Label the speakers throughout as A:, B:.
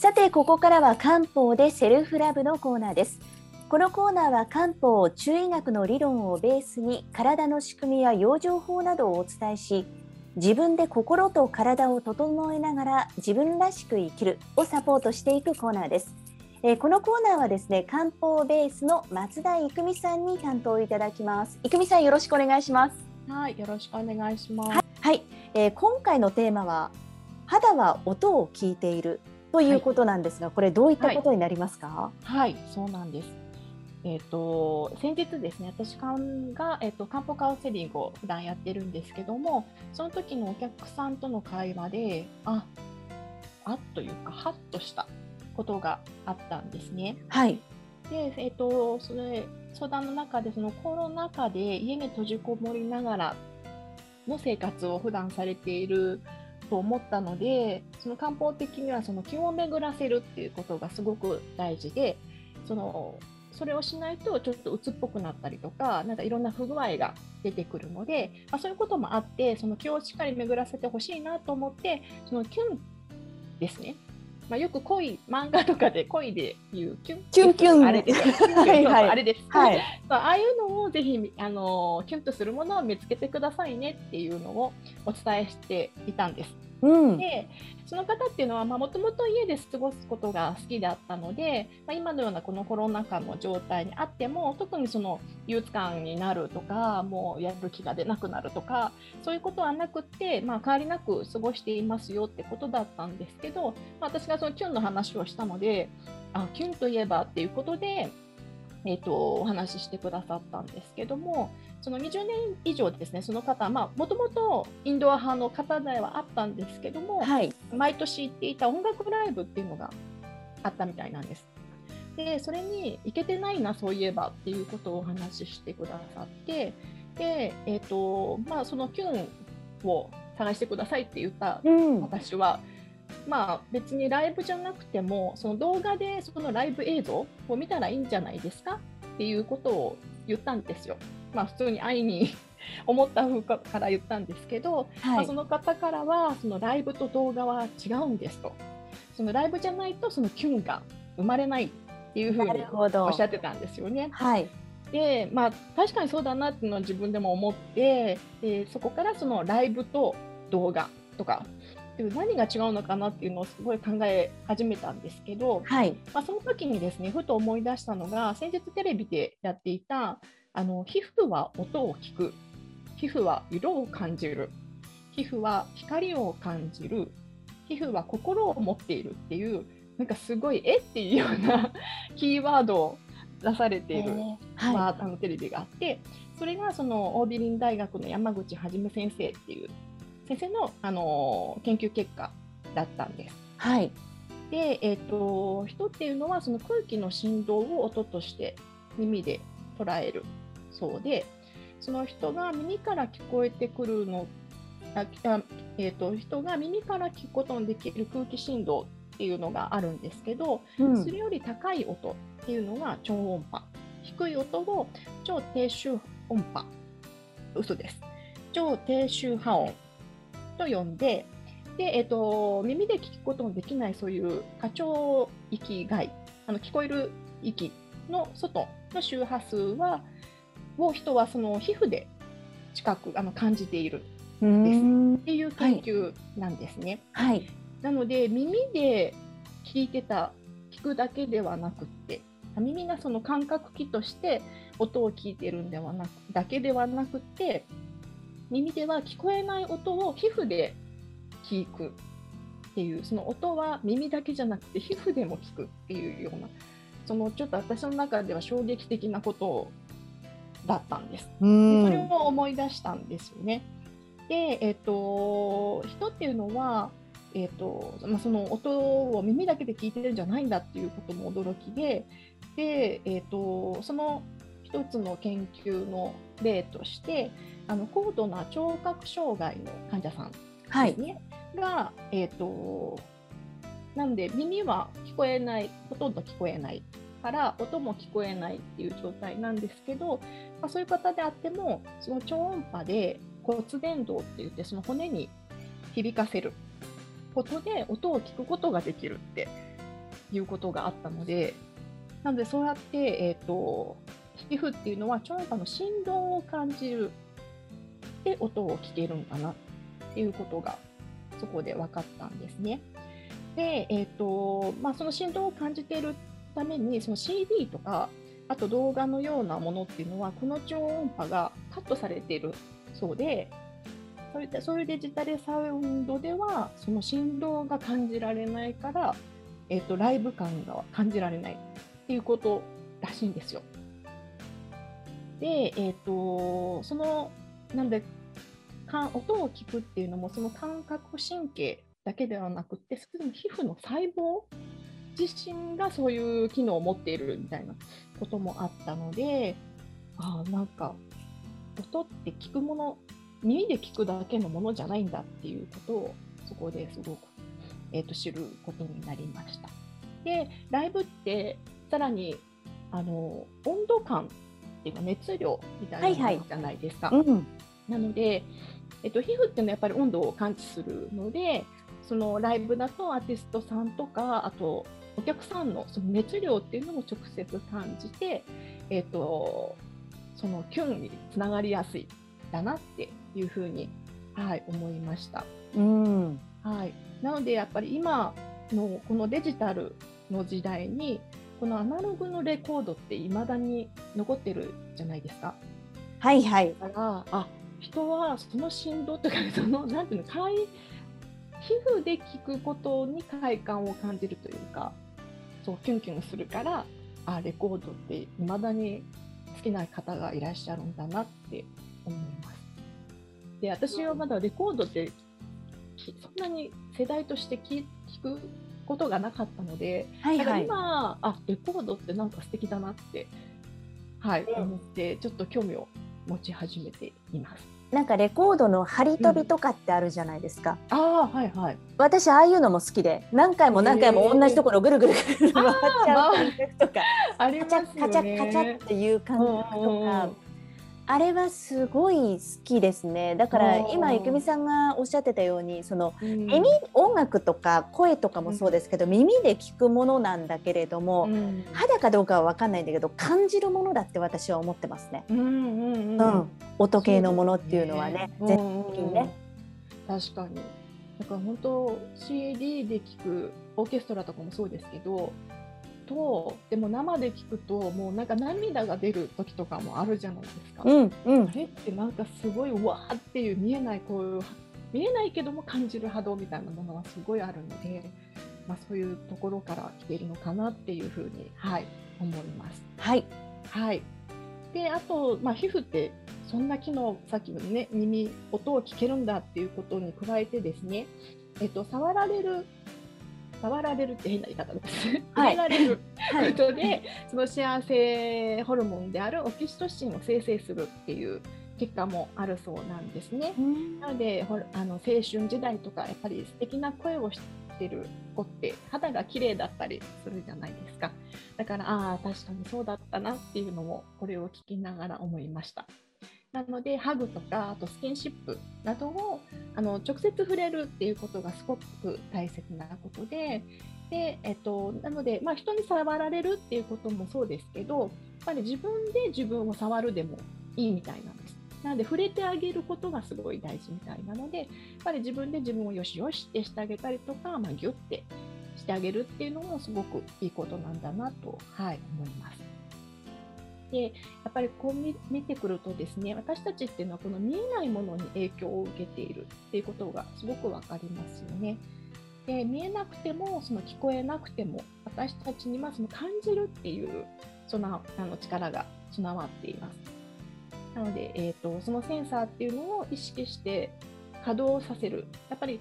A: さてここからは漢方でセルフラブのコーナーです。このコーナーは漢方中医学の理論をベースに体の仕組みや養生法などをお伝えし自分で心と体を整えながら自分らしく生きるをサポートしていくコーナーです。えー、このコーナーはですね漢方ベースの松田育美さんに担当いただきます。育美さんよろしくお願いします。
B: はいよろしくお願いします。はい、
A: はい、えー、今回のテーマは肌は音を聞いているということなんですが、はい、これどういったことになりますか？
B: はい、はい、そうなんです。えっ、ー、と先日ですね、私がえっ、ー、と漢方カウンセリングを普段やってるんですけども、その時のお客さんとの会話で、あ、あというかハッとしたことがあったんですね。
A: はい。
B: で、えっ、ー、とそれ相談の中でそのコロナ禍で家に閉じこもりながらの生活を普段されていると思ったのでその漢方的にはその気を巡らせるっていうことがすごく大事でそのそれをしないとちょっと鬱っぽくなったりとかなかいろんな不具合が出てくるので、まあ、そういうこともあってその気をしっかり巡らせてほしいなと思ってそのキュンですね。まあ、よく恋漫画とかで恋でいうキュン
A: キュンキュン
B: あれです。はいはい、あれです。はい、ああいうのをぜひあのキュンとするものを見つけてくださいねっていうのをお伝えしていたんです。
A: うん、
B: でその方っていうのはもともと家で過ごすことが好きだったので、まあ、今のようなこのコロナ禍の状態にあっても特にその憂鬱感になるとかもうやる気が出なくなるとかそういうことはなくって、まあ、変わりなく過ごしていますよってことだったんですけど、まあ、私がそのキュンの話をしたのであキュンといえばっていうことで、えーとお話ししてくださったんですけどもその20年以上ですね、その方、もともとインドア派の方ではあったんですけども、
A: はい、
B: 毎年行っていた音楽ライブっていうのがあったみたいなんです。で、それに行けてないな、そういえばっていうことをお話ししてくださって、で、えっ、ー、と、まあ、そのキュンを探してくださいって言った私は、うん、まあ別にライブじゃなくてもその動画でそのライブ映像を見たらいいんじゃないですかっていうことを言ったんですよ。まあ、普通に会いに 思った風から言ったんですけど、はい、まあ、その方からはそのライブと動画は違うんですと。そのライブじゃないとそのキュンが生まれないっていうふうにおっしゃってたんですよね。
A: はい、
B: でまあ確かにそうだなっていうのは自分でも思ってでそこからそのライブと動画とか何が違うのかなっていうのをすごい考え始めたんですけど、
A: はい、
B: まあ、その時にですねふと思い出したのが先日テレビでやっていたあの皮膚は音を聞く。皮膚は色を感じる。皮膚は光を感じる。皮膚は心を持っているっていうなんかすごいえっていうような キーワードを出されている、はい、まあ、あのテレビがあってそれがそのオービリン大学の山口はじめ先生っていう先生の、あの研究結果だったんです。
A: はい、
B: で、えーと人っていうのはその空気の振動を音として耳で捉える。そうでその人が耳から聞こえてくるのあ、えーと、人が耳から聞くことのできる空気振動っていうのがあるんですけど、うん、それより高い音っていうのが超音波。低い音を超低周音波嘘です。超低周波音と呼んでで、えーと、耳で聞くことのできないそういう過聴域外あの聞こえる域の外の周波数はを人はその皮膚で近くあの感じている。ん。ですっていう研究なんですね。
A: はい、
B: なので耳で聞いてた聞くだけではなくって耳がその感覚器として音を聞いてるんではなくだけではなくて耳では聞こえない音を皮膚で聞くっていうその音は耳だけじゃなくて皮膚でも聞くっていうようなそのちょっと私の中では衝撃的なことだったんです。でそれを思い出したんですよね。で、えっ、ー、と人っていうのは、えーとまあ、その音を耳だけで聞いてるんじゃないんだっていうことも驚きでで、えーと、その一つの研究の例としてあの高度な聴覚障害の患者さんですね、はい、が、えーとなんで耳は聞こえないほとんど聞こえないから音も聞こえないっていう状態なんですけど、まあ、そういう方であってもその超音波で骨伝導って言ってその骨に響かせることで音を聞くことができるっていうことがあったので、なのでそうやって、えーと、皮膚っていうのは超音波の振動を感じるで音を聞けるんかなっていうことがそこで分かったんですね。で、えーとまあ、その振動を感じているためにその CD とかあと動画のようなものっていうのはこの超音波がカットされているそうでそういったそういうデジタルサウンドではその振動が感じられないから、えーと、ライブ感が感じられないっていうことらしいんですよ。で、えーと、そのなんで音を聞くっていうのもその感覚神経だけではなくてすでに皮膚の細胞自身がそういう機能を持っているみたいなこともあったのであなんか音って聞くもの耳で聞くだけのものじゃないんだっていうことをそこですごく、えーと、知ることになりました。でライブってさらにあの温度感っていうか熱量みたいなものじゃないですか。はいはいうん、なので、えっと、皮膚っていうのはやっぱり温度を感知するのでそのライブだとアーティストさんとかあとお客さんのその熱量っていうのも直接感じて、えっと、そのキュンにつながりやすいだなっていうふうに、はい、思いました。うんはい、なのでやっぱり今のこのデジタルの時代にこのアナログのレコードっていまだに残ってるじゃないですか。
A: はいはい。
B: だからあ人はその振動とかそのなんていうの快皮膚で聞くことに快感を感じるというかそうキュンキュンするからあレコードっていまだに好きな方がいらっしゃるんだなって思います。で私はまだレコードってそんなに世代として聞くことがなかったので、はいはい、今あレコードってなんか素敵だなって、はい、思ってちょっと興味を持ち始めています。
A: なんかレコードの張り飛びとかってあるじゃないですか。
B: うん、ああはいはい。
A: 私ああいうのも好きで何回も何回も同じところぐるぐるぐる回っちゃう感覚とか、
B: ありますよね。
A: カチャカチャっていう感覚とか。あれはすごい好きですね。だから今ゆくみさんがおっしゃってたようにその耳、音楽とか声とかもそうですけど、耳で聞くものなんだけれども、肌かどうかは分かんないんだけど感じるものだって私は思ってますね。うん音系のものっていうのはね全的にね。
B: 確かに。だから本当 CD で聞くオーケストラとかもそうですけどとでも生で聞くともうなんか涙が出る時とかもあるじゃないですか。うんうん、あれってなんかすごいわーっていう見えないこういう見えないけども感じる波動みたいなものはすごいあるので、まあ、そういうところから来ているのかなっていうふうに、はい、思います。
A: はい、
B: はい、であと、まあ、皮膚ってそんな機能さっきのね耳音を聞けるんだっていうことに加えてですね、えっと、触られる触られるって変な言い方です。はい、られる ことで、はい、その幸せホルモンであるオキシトシンを生成するっていう結果もあるそうなんですね。なのであの青春時代とかやっぱり素敵な声をしてる子って肌が綺麗だったりするじゃないですか。だからああ確かにそうだったなっていうのもこれを聞きながら思いました。なのでハグとかあとスキンシップなどをあの直接触れるっていうことがすごく大切なことでで、えっと、なので、まあ、人に触られるっていうこともそうですけどやっぱり自分で自分を触るでもいいみたいなんです。なので触れてあげることがすごい大事みたいなのでやっぱり自分で自分をよしよしってしてあげたりとか、まあ、ギュッてしてあげるっていうのもすごくいいことなんだなと、はい、思います。でやっぱりこう見てくるとですね私たちっていうのはこの見えないものに影響を受けているっていうことがすごく分かりますよね。で見えなくてもその聞こえなくても私たちにはその感じるっていうそのあの力が備わっています。なので、えーと、そのセンサーっていうのを意識して稼働させる。やっぱり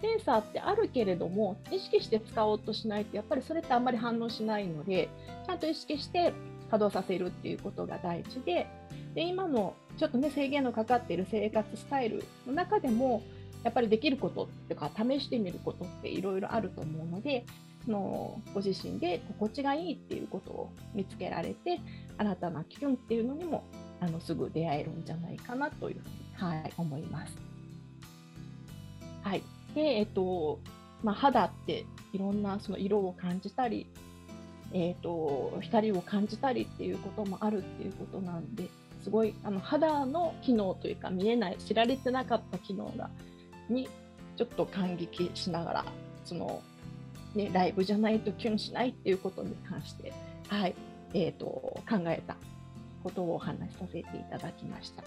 B: センサーってあるけれども意識して使おうとしないとやっぱりそれってあんまり反応しないのでちゃんと意識して稼働させるっていうことが大事でで今のちょっとね制限のかかっている生活スタイルの中でもやっぱりできることっていうか試してみることっていろいろあると思うのでそのご自身で心地がいいっていうことを見つけられて新たなキュンっていうのにもあのすぐ出会えるんじゃないかなというふうに、はい、思います。はいでえっとまあ、肌っていろんなその色を感じたり、えーと、光を感じたりっていうこともあるっていうことなんですごいあの肌の機能というか見えない知られてなかった機能がにちょっと感激しながらその、ね、ライブじゃないとキュンしないっていうことに関して、はいえーと、考えたことをお話しさせていただきました。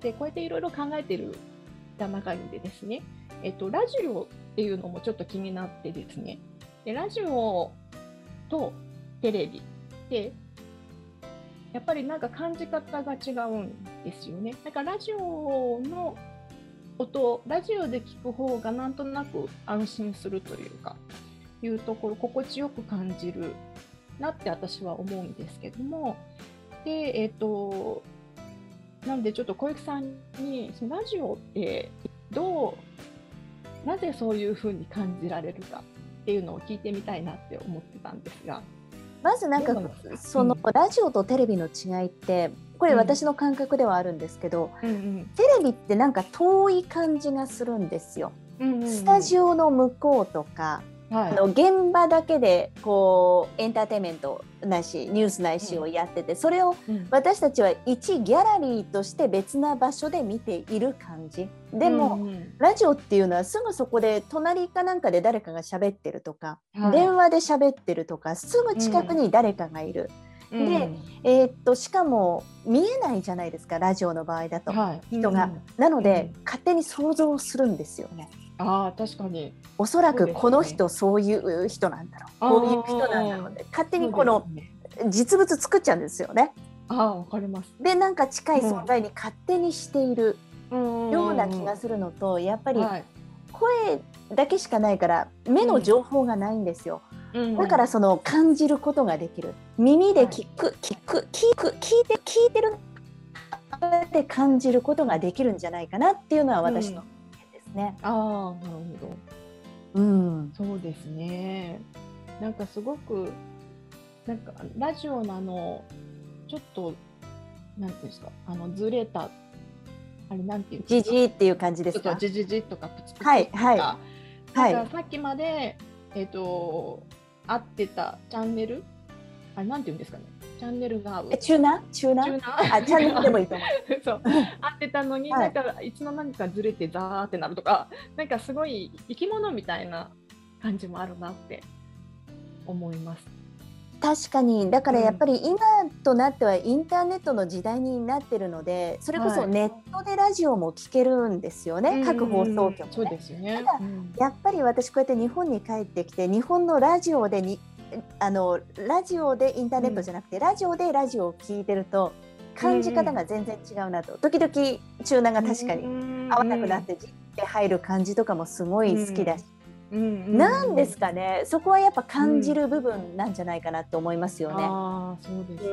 B: でこうやっていろいろ考えている中でですね、えっと、ラジオっていうのもちょっと気になってですねでラジオとテレビってやっぱりなんか感じ方が違うんですよね。だからラジオの音ラジオで聞く方がなんとなく安心するというかいうところ心地よく感じるなって私は思うんですけどもでえっ、ー、となのでちょっと小雪さんにそのラジオってどうなぜそういうふうに感じられるかっていうのを聞いてみたいなって思ってたんですが。
A: まずなんかその。ラジオとテレビの違いってこれ私の感覚ではあるんですけど、うんうん、テレビってなんか遠い感じがするんですよ。うんうんうん、スタジオの向こうとかはい、あの現場だけでこうエンターテインメントないしニュースないしをやってて、それを私たちは一ギャラリーとして別な場所で見ている感じ。でも、うんうん、ラジオっていうのはすぐそこで隣かなんかで誰かが喋ってるとか、はい、電話で喋ってるとかすぐ近くに誰かがいる。うん、で、えー、っとしかも見えないじゃないですかラジオの場合だと、はい、人が、うん、なので、勝手に想像するんですよね。
B: あ確かに。
A: おそらくこの人そういう人なんだろう、こういう人なんだろうって勝手にこの実物作っちゃうんですよね。
B: あわかります。
A: でなんか近い存在に勝手にしているような気がするのとやっぱり声だけしかないから目の情報がないんですよ。だからその感じることができる。耳で聞く、聞く聞く聞いて聞いてる。で感じることができるんじゃないかなっていうのは私のね。
B: ああ、なるほど。うん、そうですね。なんかすごく、なんかラジオのあの、ちょっと、なんていうんですか、あのずれた、あれなんていう
A: じじっていう感じですか？
B: じじじとかプツプツと
A: か。はいはい。
B: はい。さっきまでえっ、ー、と合ってたチャンネル、あれなんていうんですかね？チャンネルが合う。
A: チューナチューナあ、チャンネルでもいいと思う。
B: そう。合ってたのに、はい、なんかいつの間にかずれてザーってなるとか、なんかすごい生き物みたいな感じもあるなって思います。
A: 確かに。だからやっぱり今となってはインターネットの時代になってるのでそれこそネットでラジオも聞けるんですよね、はい、各放送局、ね、
B: そうですよね、
A: ただ、やっぱり私こうやって日本に帰ってきて日本のラジオでにあのラジオでインターネットじゃなくて、うん、ラジオでラジオを聞いてると感じ方が全然違うなと、時々チューナーが確かに合わなくなってじって入る感じとかもすごい好きだし、なんですかね。そこはやっぱ感じる部分なんじゃないかなと思いますよね。
B: あそうです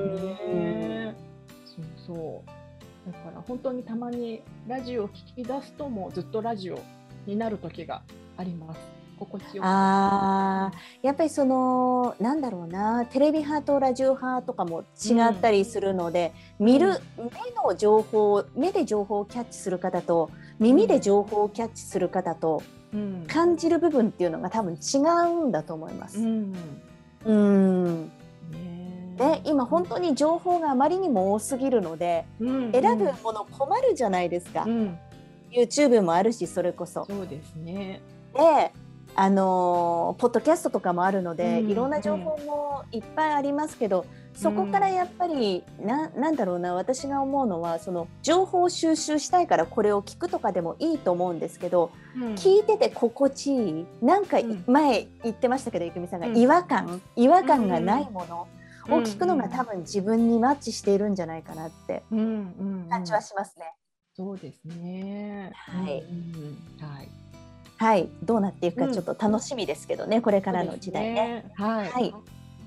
B: ね、そうそう。だから本当にたまにラジオを聞き出すともうずっとラジオになる時があります。心地よ
A: あやっぱりそのなんだろうなテレビ派とラジオ派とかも違ったりするので、うん、見る、目の情報目で情報をキャッチする方と耳で情報をキャッチする方と、うん、感じる部分っていうのが多分違うんだと思います。うん、うん。ね、今本当に情報があまりにも多すぎるので、うん。選ぶもの困るじゃないですか、うん、YouTube もあるしそれこそ。
B: そうですね。
A: であのポッドキャストとかもあるので、うん、いろんな情報もいっぱいありますけど、そこからやっぱり、うん、ななんだろうな私が思うのはその情報収集したいからこれを聞くとかでもいいと思うんですけど、うん、聞いてて心地いいなんか前言ってましたけど郁美さんが違和感、違和感がないもの。を聞くのが多分自分にマッチしているんじゃないかなって感じはしますね。
B: そうですね。
A: はい。はい。はい、どうなっていくかちょっと楽しみですけどね、うん、これからの時代ね。ねはい、はい、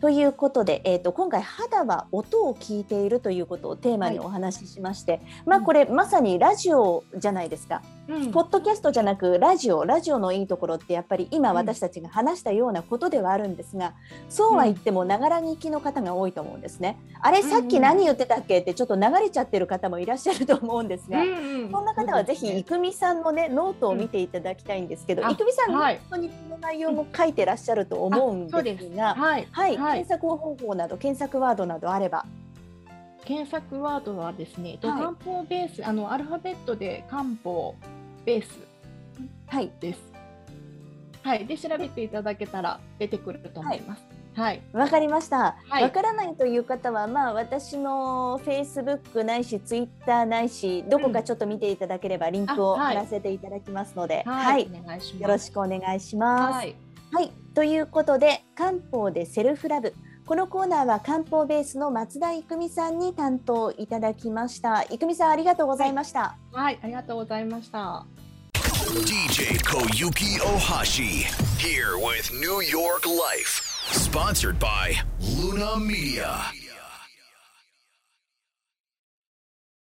A: ということで、えーと、今回肌は音を聞いているということをテーマにお話ししまして、はい、まあこれまさにラジオじゃないですか。
B: うん。
A: ポッドキャストじゃなくラジオラジオのいいところってやっぱり今私たちが話したようなことではあるんですが、そうは言ってもながら聞きの方が多いと思うんですね。あれさっき何言ってたっけってちょっと流れちゃってる方もいらっしゃると思うんですが、
B: うんうん。
A: そんな方はぜひ郁美さんのねノートを見ていただきたいんですけど、郁美さん、
B: はい。
A: 本当にこの内容も書いてらっしゃると思うんで
B: です。
A: が、
B: はい、
A: はい、
B: はい。
A: 検索方法など検索ワードなどあれば、
B: 検索ワードはですね、えっと
A: はい
B: 漢方ベースあのアルファベットで漢方ベース。
A: はい、
B: です。はい、で調べていただけたら出てくると思います。はい、
A: わかりました。わ、
B: はい。
A: からないという方は、まあ私のフェイスブックないしツイッターないし、どこかちょっと見ていただければリンクを貼らせていただきますので、
B: は、
A: はい。よろしくお願いします。
B: はい、
A: はい、ということで漢方でセルフラブこのコーナーは漢方ベースの松田育美さんに担当いただきました育美さんありがとうございました、
B: はい、ありがとうございました。
C: DJ Koyuki Ohashi here with New York Life. Sponsored by Luna Media.